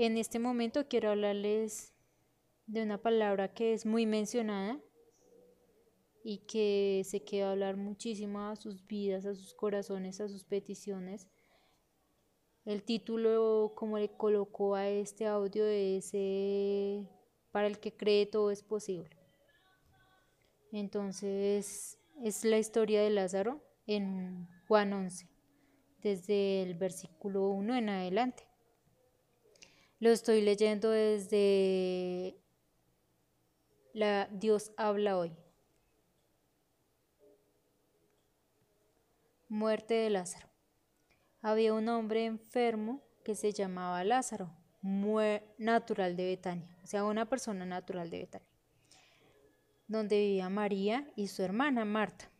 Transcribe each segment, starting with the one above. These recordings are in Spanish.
En este momento quiero hablarles de una palabra que es muy mencionada y que sé que va a hablar muchísimo a sus vidas, a sus corazones, a sus peticiones. El título, como le colocó a este audio, es eh, Para el que cree todo es posible. Entonces, es la historia de Lázaro en Juan 11, desde el versículo 1 en adelante. Lo estoy leyendo desde la Dios habla hoy. Muerte de Lázaro. Había un hombre enfermo que se llamaba Lázaro, natural de Betania, o sea, una persona natural de Betania, donde vivía María y su hermana Marta.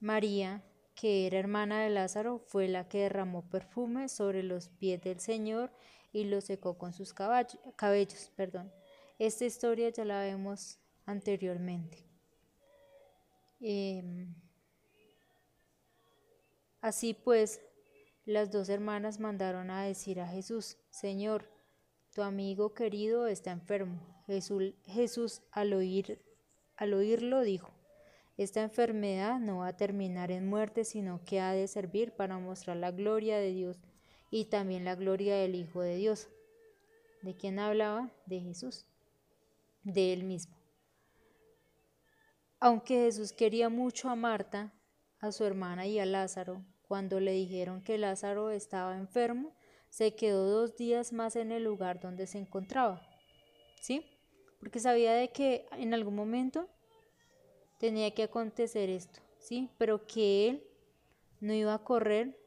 María, que era hermana de Lázaro, fue la que derramó perfume sobre los pies del Señor y lo secó con sus cabellos. Perdón. Esta historia ya la vemos anteriormente. Em, Así pues, las dos hermanas mandaron a decir a Jesús, Señor, tu amigo querido está enfermo. Jesús, al, oír, al oírlo dijo, esta enfermedad no va a terminar en muerte, sino que ha de servir para mostrar la gloria de Dios y también la gloria del Hijo de Dios. ¿De quién hablaba? De Jesús, de él mismo. Aunque Jesús quería mucho a Marta, a su hermana y a Lázaro. Cuando le dijeron que Lázaro estaba enfermo, se quedó dos días más en el lugar donde se encontraba. ¿Sí? Porque sabía de que en algún momento tenía que acontecer esto, ¿sí? Pero que él no iba a correr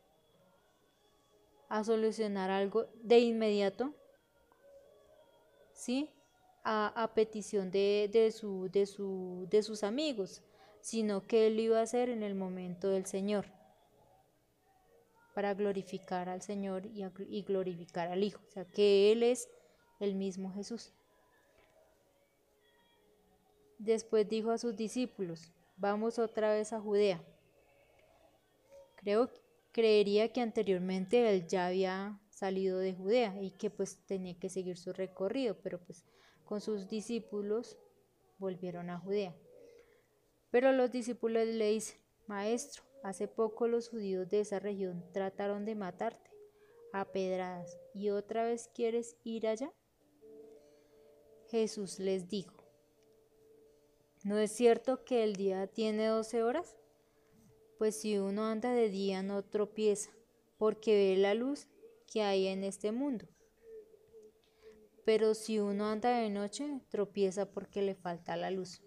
a solucionar algo de inmediato, ¿sí? A, petición de, de, su, de, su, de sus amigos, sino que él lo iba a hacer en el momento del Señor, para glorificar al Señor y, glorificar al Hijo, o sea, que Él es el mismo Jesús. Después dijo a sus discípulos, vamos otra vez a Judea. Creo, creería que anteriormente él ya había salido de Judea y que pues tenía que seguir su recorrido, pero pues con sus discípulos volvieron a Judea. Pero los discípulos le dicen, Maestro, hace poco los judíos de esa región trataron de matarte a pedradas y otra vez quieres ir allá. Jesús les dijo, ¿no es cierto que el día tiene doce horas? Pues si uno anda de día no tropieza, porque ve la luz que hay en este mundo. Pero si uno anda de noche, tropieza porque le falta la luz.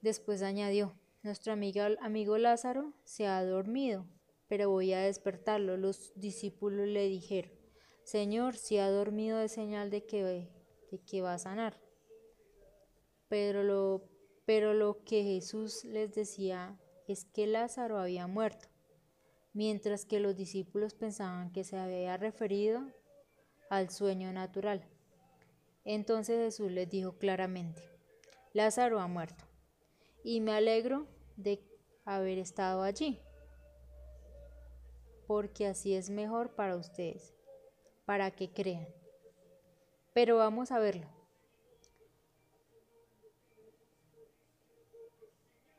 Después añadió, nuestro amigo, amigo Lázaro se ha dormido, pero voy a despertarlo. Los discípulos le dijeron, Señor, si ha dormido es señal de que, de que va a sanar. Pero lo, que Jesús les decía es que Lázaro había muerto, mientras que los discípulos pensaban que se había referido al sueño natural. Entonces Jesús les dijo claramente, Lázaro ha muerto y me alegro de haber estado allí, porque así es mejor para ustedes, para que crean. Pero vamos a verlo.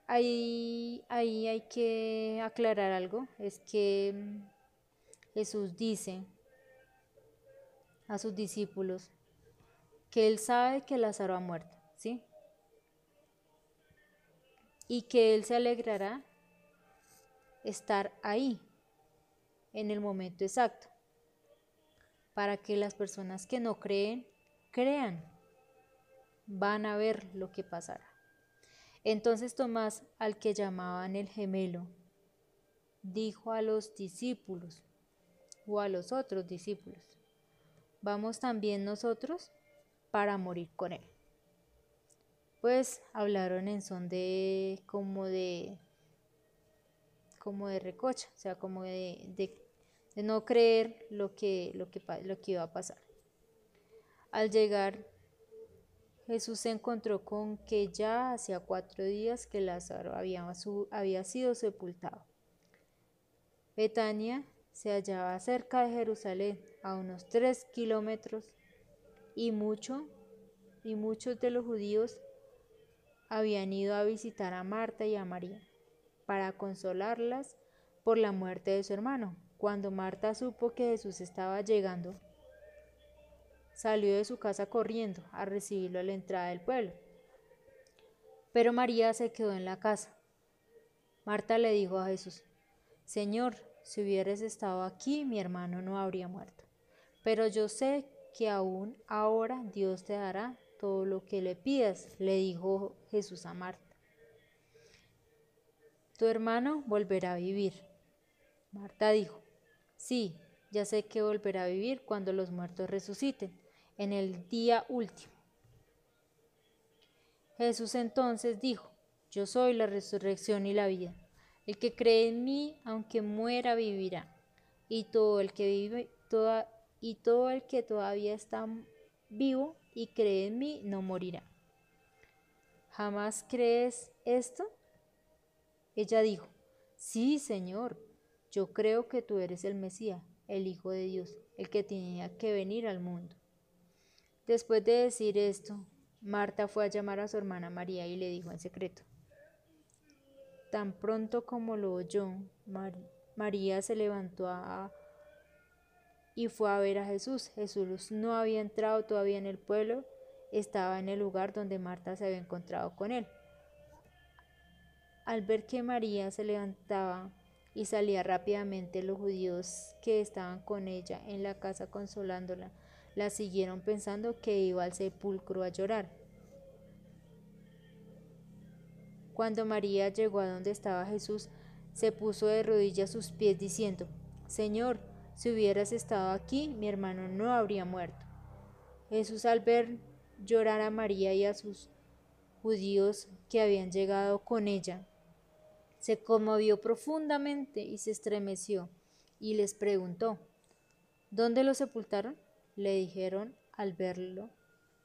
Ahí, ahí hay que aclarar algo, es que Jesús dice a sus discípulos que él sabe que Lázaro ha muerto, ¿sí? y que Él se alegrará estar ahí en el momento exacto, para que las personas que no creen, crean, van a ver lo que pasará. Entonces Tomás, al que llamaban el gemelo, dijo a los discípulos o a los otros discípulos, vamos también nosotros para morir con él pues hablaron en son de como de como de recocha, o sea, como de, no creer lo que, lo, que, lo que iba a pasar. Al llegar, Jesús se encontró con que ya hacía cuatro días que Lázaro había, había sido sepultado. Betania se hallaba cerca de Jerusalén, a unos tres kilómetros, y, mucho, y muchos de los judíos habían ido a visitar a Marta y a María para consolarlas por la muerte de su hermano. Cuando Marta supo que Jesús estaba llegando, salió de su casa corriendo a recibirlo a la entrada del pueblo. Pero María se quedó en la casa. Marta le dijo a Jesús, Señor, si hubieras estado aquí, mi hermano no habría muerto. Pero yo sé que aún ahora Dios te dará todo lo que le pidas, le dijo Jesús a Marta. Tu hermano volverá a vivir. Marta dijo, sí, ya sé que volverá a vivir cuando los muertos resuciten, en el día último. Jesús entonces dijo, yo soy la resurrección y la vida. El que cree en mí, aunque muera, vivirá. Y todo el que vive, toda, y todo el que todavía está vivo y cree en mí, no morirá. ¿Jamás crees esto? Ella dijo, sí, Señor, yo creo que tú eres el Mesías, el Hijo de Dios, el que tenía que venir al mundo. Después de decir esto, Marta fue a llamar a su hermana María y le dijo en secreto. Tan pronto como lo oyó, María se levantó y fue a ver a Jesús. Jesús no había entrado todavía en el pueblo, estaba en el lugar donde Marta se había encontrado con él. Al ver que María se levantaba y salía rápidamente, los judíos que estaban con ella en la casa consolándola, la siguieron pensando que iba al sepulcro a llorar. Cuando María llegó a donde estaba Jesús, se puso de rodillas a sus pies diciendo, Señor, si hubieras estado aquí, mi hermano no habría muerto. Jesús al ver llorar a María y a sus judíos que habían llegado con ella, se conmovió profundamente y se estremeció y les preguntó, ¿Dónde lo sepultaron? Le dijeron al verlo,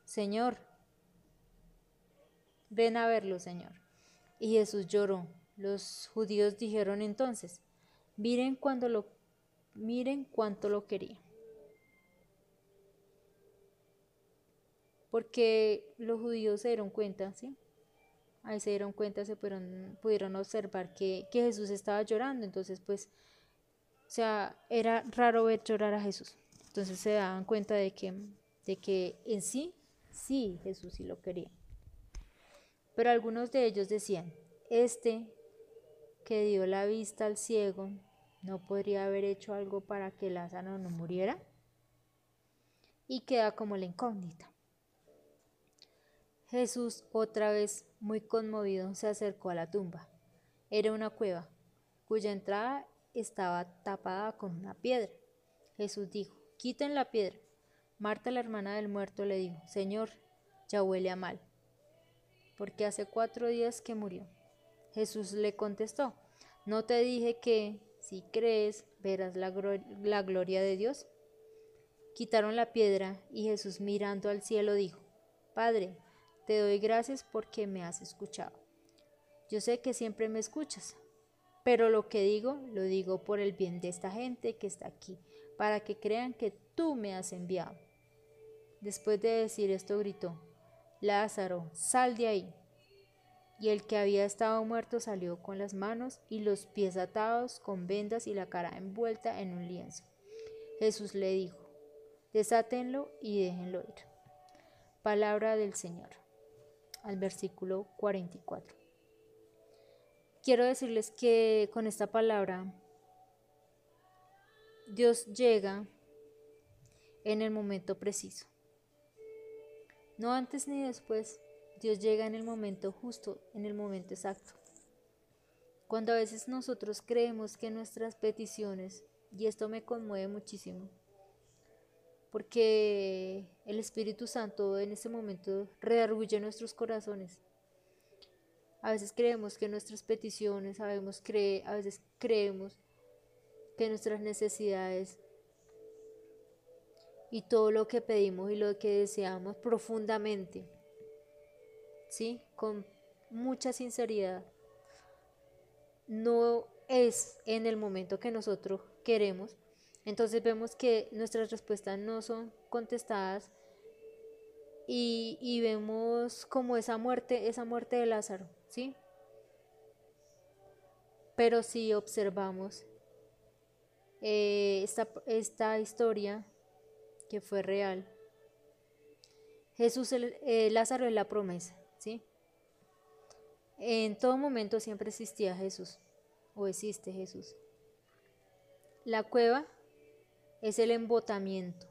Señor, ven a verlo, Señor. Y Jesús lloró. Los judíos dijeron entonces, miren cuando lo miren cuánto lo quería. Porque los judíos se dieron cuenta, ¿sí? Ahí se dieron cuenta, se pudieron, pudieron observar que, que Jesús estaba llorando. Entonces, pues, o sea, era raro ver llorar a Jesús. Entonces se daban cuenta de que, de que en sí, sí, Jesús sí lo quería. Pero algunos de ellos decían, este que dio la vista al ciego, ¿no podría haber hecho algo para que Lázaro no muriera? Y queda como la incógnita. Jesús, otra vez muy conmovido, se acercó a la tumba. Era una cueva, cuya entrada estaba tapada con una piedra. Jesús dijo, Quiten la piedra. Marta, la hermana del muerto, le dijo, Señor, ya huele a mal, porque hace cuatro días que murió. Jesús le contestó, ¿no te dije que, si crees, verás la, la gloria de Dios? Quitaron la piedra y Jesús mirando al cielo dijo, Padre, te doy gracias porque me has escuchado. Yo sé que siempre me escuchas, pero lo que digo, lo digo por el bien de esta gente que está aquí para que crean que tú me has enviado. Después de decir esto gritó, Lázaro, sal de ahí. Y el que había estado muerto salió con las manos y los pies atados con vendas y la cara envuelta en un lienzo. Jesús le dijo, desátenlo y déjenlo ir. Palabra del Señor. Al versículo 44. Quiero decirles que con esta palabra Dios llega en el momento preciso. No antes ni después, Dios llega en el momento justo, en el momento exacto. Cuando a veces nosotros creemos que nuestras peticiones, y esto me conmueve muchísimo, porque el Espíritu Santo en ese momento redarguye nuestros corazones. A veces creemos que nuestras peticiones, a veces creemos que nuestras necesidades y todo lo que pedimos y lo que deseamos profundamente, ¿sí? Con mucha sinceridad. No es en el momento que nosotros queremos, Entonces vemos que nuestras respuestas no son contestadas y, vemos como esa muerte, esa muerte de Lázaro, ¿sí? Pero si observamos eh, esta, esta, historia que fue real, Jesús, eh, Lázaro es la promesa, ¿sí? En todo momento siempre existía Jesús, o existe Jesús. La cueva es el embotamiento,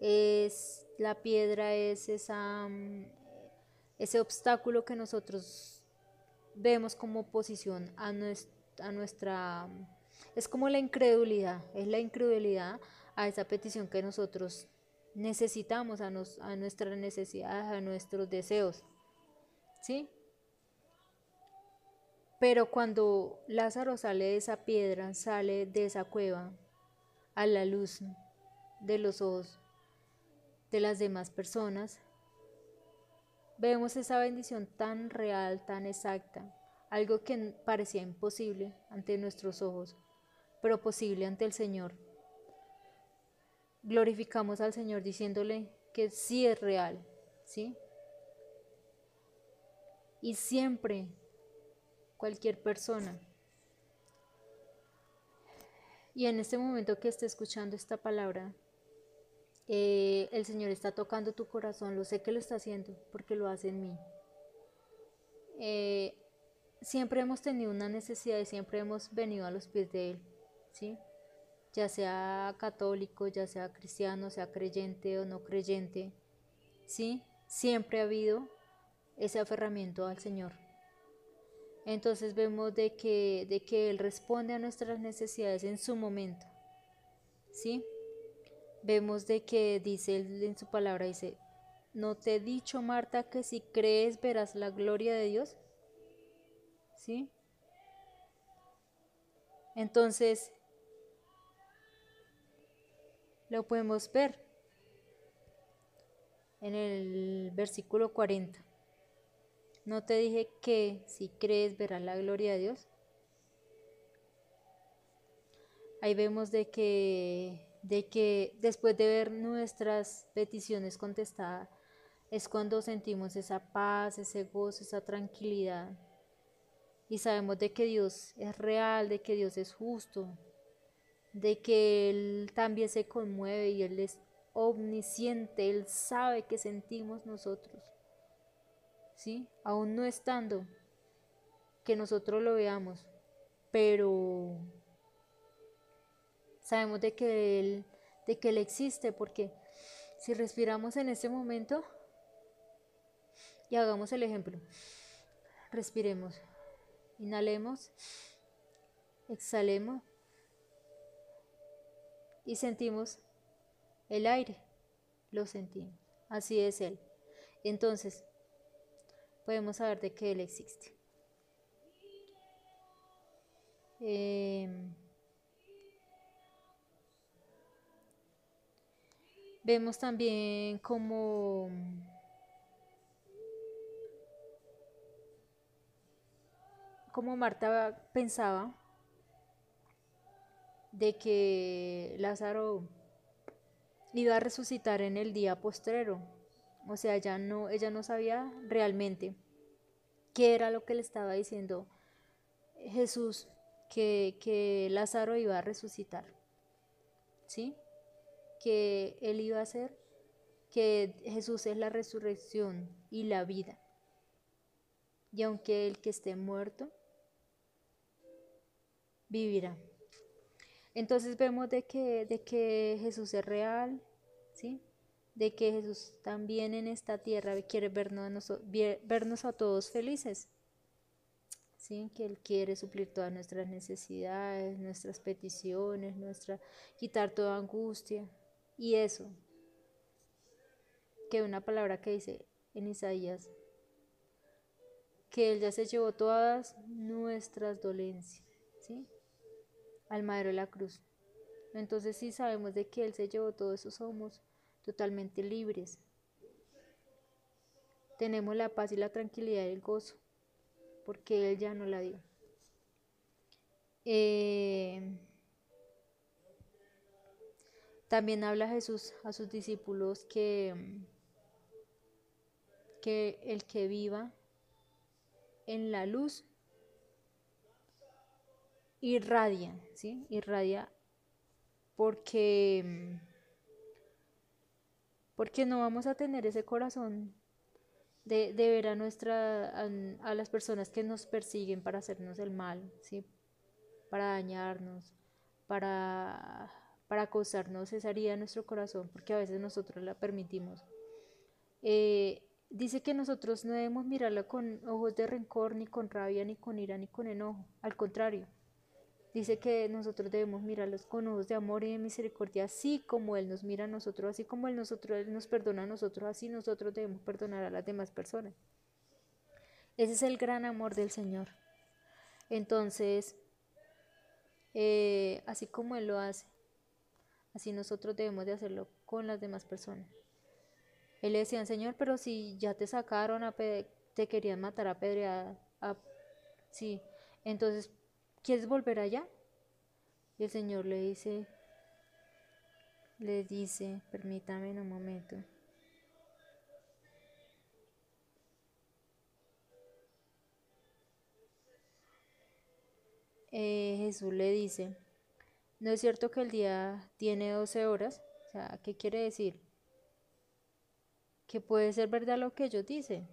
es la piedra es esa, mm, ese obstáculo que nosotros vemos como oposición a, a nuestra... Es como la incredulidad, es la incredulidad a esa petición que nosotros necesitamos, a, nos, a nuestras necesidades, a nuestros deseos. ¿Sí? Pero cuando Lázaro sale de esa piedra, sale de esa cueva a la luz de los ojos de las demás personas, vemos esa bendición tan real, tan exacta, algo que parecía imposible ante nuestros ojos, pero posible ante el Señor. Glorificamos al Señor diciéndole que sí es real, ¿sí? Y siempre, cualquier persona, y en este momento que esté escuchando esta palabra, eh, el Señor está tocando tu corazón, lo sé que lo está haciendo porque lo hace en mí. Eh, siempre hemos tenido una necesidad y siempre hemos venido a los pies de Él, ¿sí? Ya sea católico, ya sea cristiano, sea creyente o no creyente, ¿sí? Siempre ha habido ese aferramiento al Señor. Entonces vemos de que, de que Él responde a nuestras necesidades en su momento, ¿sí? vemos de que dice en su palabra, dice, ¿no te he dicho, Marta, que si crees verás la gloria de Dios? ¿Sí? Entonces, lo podemos ver en el versículo 40. ¿No te dije que si crees verás la gloria de Dios? Ahí vemos de que de que después de ver nuestras peticiones contestadas, es cuando sentimos esa paz, ese gozo, esa tranquilidad. Y sabemos de que Dios es real, de que Dios es justo, de que Él también se conmueve y Él es omnisciente, Él sabe que sentimos nosotros. ¿Sí? Aún no estando que nosotros lo veamos, pero Sabemos de que Él, de que él existe porque si respiramos en este momento y hagamos el ejemplo, respiremos, inhalemos, exhalemos y sentimos el aire, lo sentimos, así es Él. Entonces, podemos saber de que Él existe. Eh, Vemos también como como Marta pensaba de que Lázaro iba a resucitar en el día postrero. O sea, ya no, ella no sabía realmente qué era lo que le estaba diciendo Jesús, que, que Lázaro iba a resucitar. ¿Sí? que Él iba a hacer, que Jesús es la resurrección y la vida. Y aunque el que esté muerto, vivirá. Entonces vemos de que, de que Jesús es real, ¿sí? de que Jesús también en esta tierra quiere vernos, vernos a todos felices, ¿sí? que Él quiere suplir todas nuestras necesidades, nuestras peticiones, nuestra, quitar toda angustia, y eso, que una palabra que dice en Isaías, que Él ya se llevó todas nuestras dolencias, ¿sí? Al madero de la cruz. Entonces si sabemos de que Él se llevó todo eso, somos totalmente libres. Tenemos la paz y la tranquilidad y el gozo, porque Él ya no la dio. Eh, También habla Jesús a sus discípulos que, que el que viva en la luz irradia, ¿sí? Irradia porque porque no vamos a tener ese corazón de, ver a nuestra a, las personas que nos persiguen para hacernos el mal, ¿sí? Para dañarnos, para para acosarnos esa nuestro corazón, porque a veces nosotros la permitimos. Eh, dice que nosotros no debemos mirarla con ojos de rencor, ni con rabia, ni con ira, ni con enojo. Al contrario, dice que nosotros debemos mirarlos con ojos de amor y de misericordia, así como Él nos mira a nosotros, así como Él, nosotros, Él nos perdona a nosotros, así nosotros debemos perdonar a las demás personas. Ese es el gran amor del Señor. Entonces, eh, así como Él lo hace, Así nosotros debemos de hacerlo con las demás personas. Él le decía, Señor, pero si ya te sacaron, a te querían matar a pedreada, sí, entonces, ¿quieres volver allá? Y el Señor le dice, le dice, permítame un momento. Eh, Jesús le dice, no es cierto que el día tiene 12 horas. O sea, ¿qué quiere decir? Que puede ser verdad lo que ellos dicen.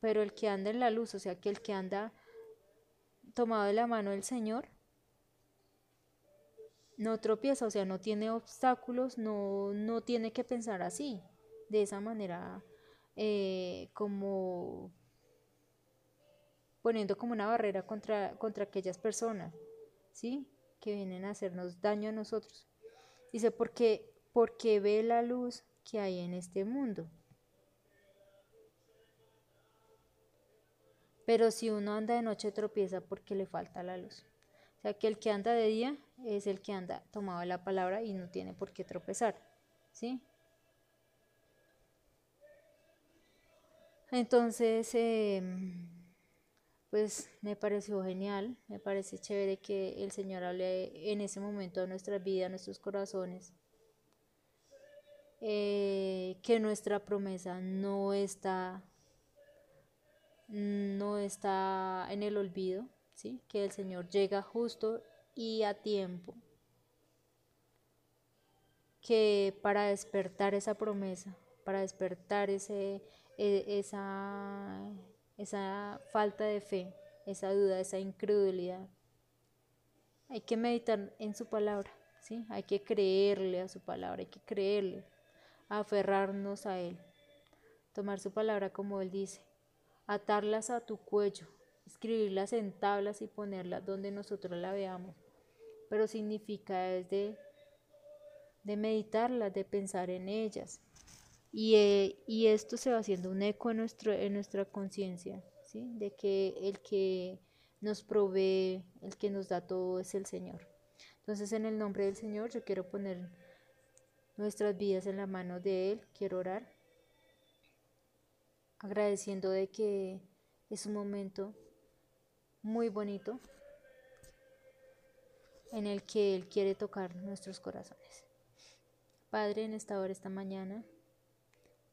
Pero el que anda en la luz, o sea, que el que anda tomado de la mano del Señor, no tropieza, o sea, no tiene obstáculos, no, no tiene que pensar así, de esa manera, eh, como poniendo como una barrera contra, contra aquellas personas, ¿sí? Que vienen a hacernos daño a nosotros. Dice, porque, porque ve la luz que hay en este mundo. Pero si uno anda de noche tropieza porque le falta la luz. O sea que el que anda de día es el que anda tomado la palabra y no tiene por qué tropezar. ¿Sí? Entonces, eh, pues me pareció genial, me parece chévere que el Señor hable en ese momento de nuestra vida, a nuestros corazones, eh, que nuestra promesa no está, no está en el olvido, ¿sí? que el Señor llega justo y a tiempo, que para despertar esa promesa, para despertar ese, e, esa esa falta de fe, esa duda, esa incredulidad. Hay que meditar en su palabra, ¿sí? Hay que creerle a su palabra, hay que creerle, aferrarnos a él, tomar su palabra como él dice, atarlas a tu cuello, escribirlas en tablas y ponerlas donde nosotros la veamos. Pero significa es de, de meditarlas, de pensar en ellas, eh, y, esto se va haciendo un eco en, nuestro, en nuestra conciencia, ¿sí? de que el que nos provee, el que nos da todo es el Señor. Entonces en el nombre del Señor yo quiero poner nuestras vidas en la mano de Él, quiero orar, agradeciendo de que es un momento muy bonito en el que Él quiere tocar nuestros corazones. Padre, en esta hora, esta mañana,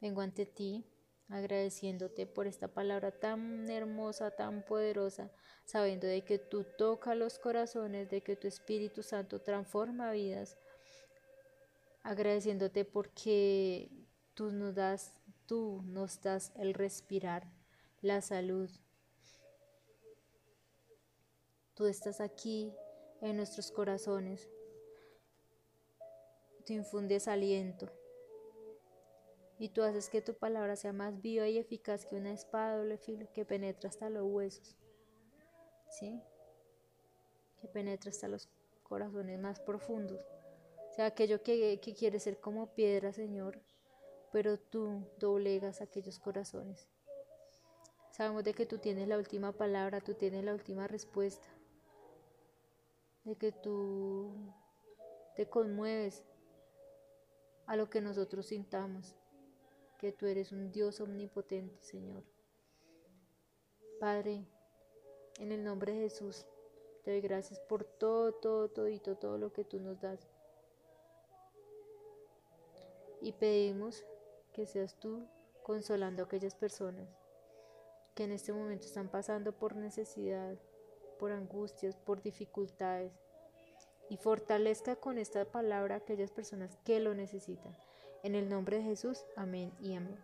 Vengo ante ti agradeciéndote por esta palabra tan hermosa, tan poderosa, sabiendo de que tú tocas los corazones, de que tu Espíritu Santo transforma vidas, agradeciéndote porque tú nos das, tú nos das el respirar, la salud. Tú estás aquí en nuestros corazones. Tú infundes aliento y tú haces que tu palabra sea más viva y eficaz que una espada doble filo que penetra hasta los huesos, ¿sí? Que penetra hasta los corazones más profundos. O sea, aquello que, que quiere ser como piedra, Señor, pero tú doblegas aquellos corazones. Sabemos de que tú tienes la última palabra, tú tienes la última respuesta, de que tú te conmueves a lo que nosotros sintamos que tú eres un Dios omnipotente, Señor. Padre, en el nombre de Jesús, te doy gracias por todo, todo, todito, todo lo que tú nos das. Y pedimos que seas tú consolando a aquellas personas que en este momento están pasando por necesidad, por angustias, por dificultades. Y fortalezca con esta palabra a aquellas personas que lo necesitan. En el nombre de Jesús, amén y amén.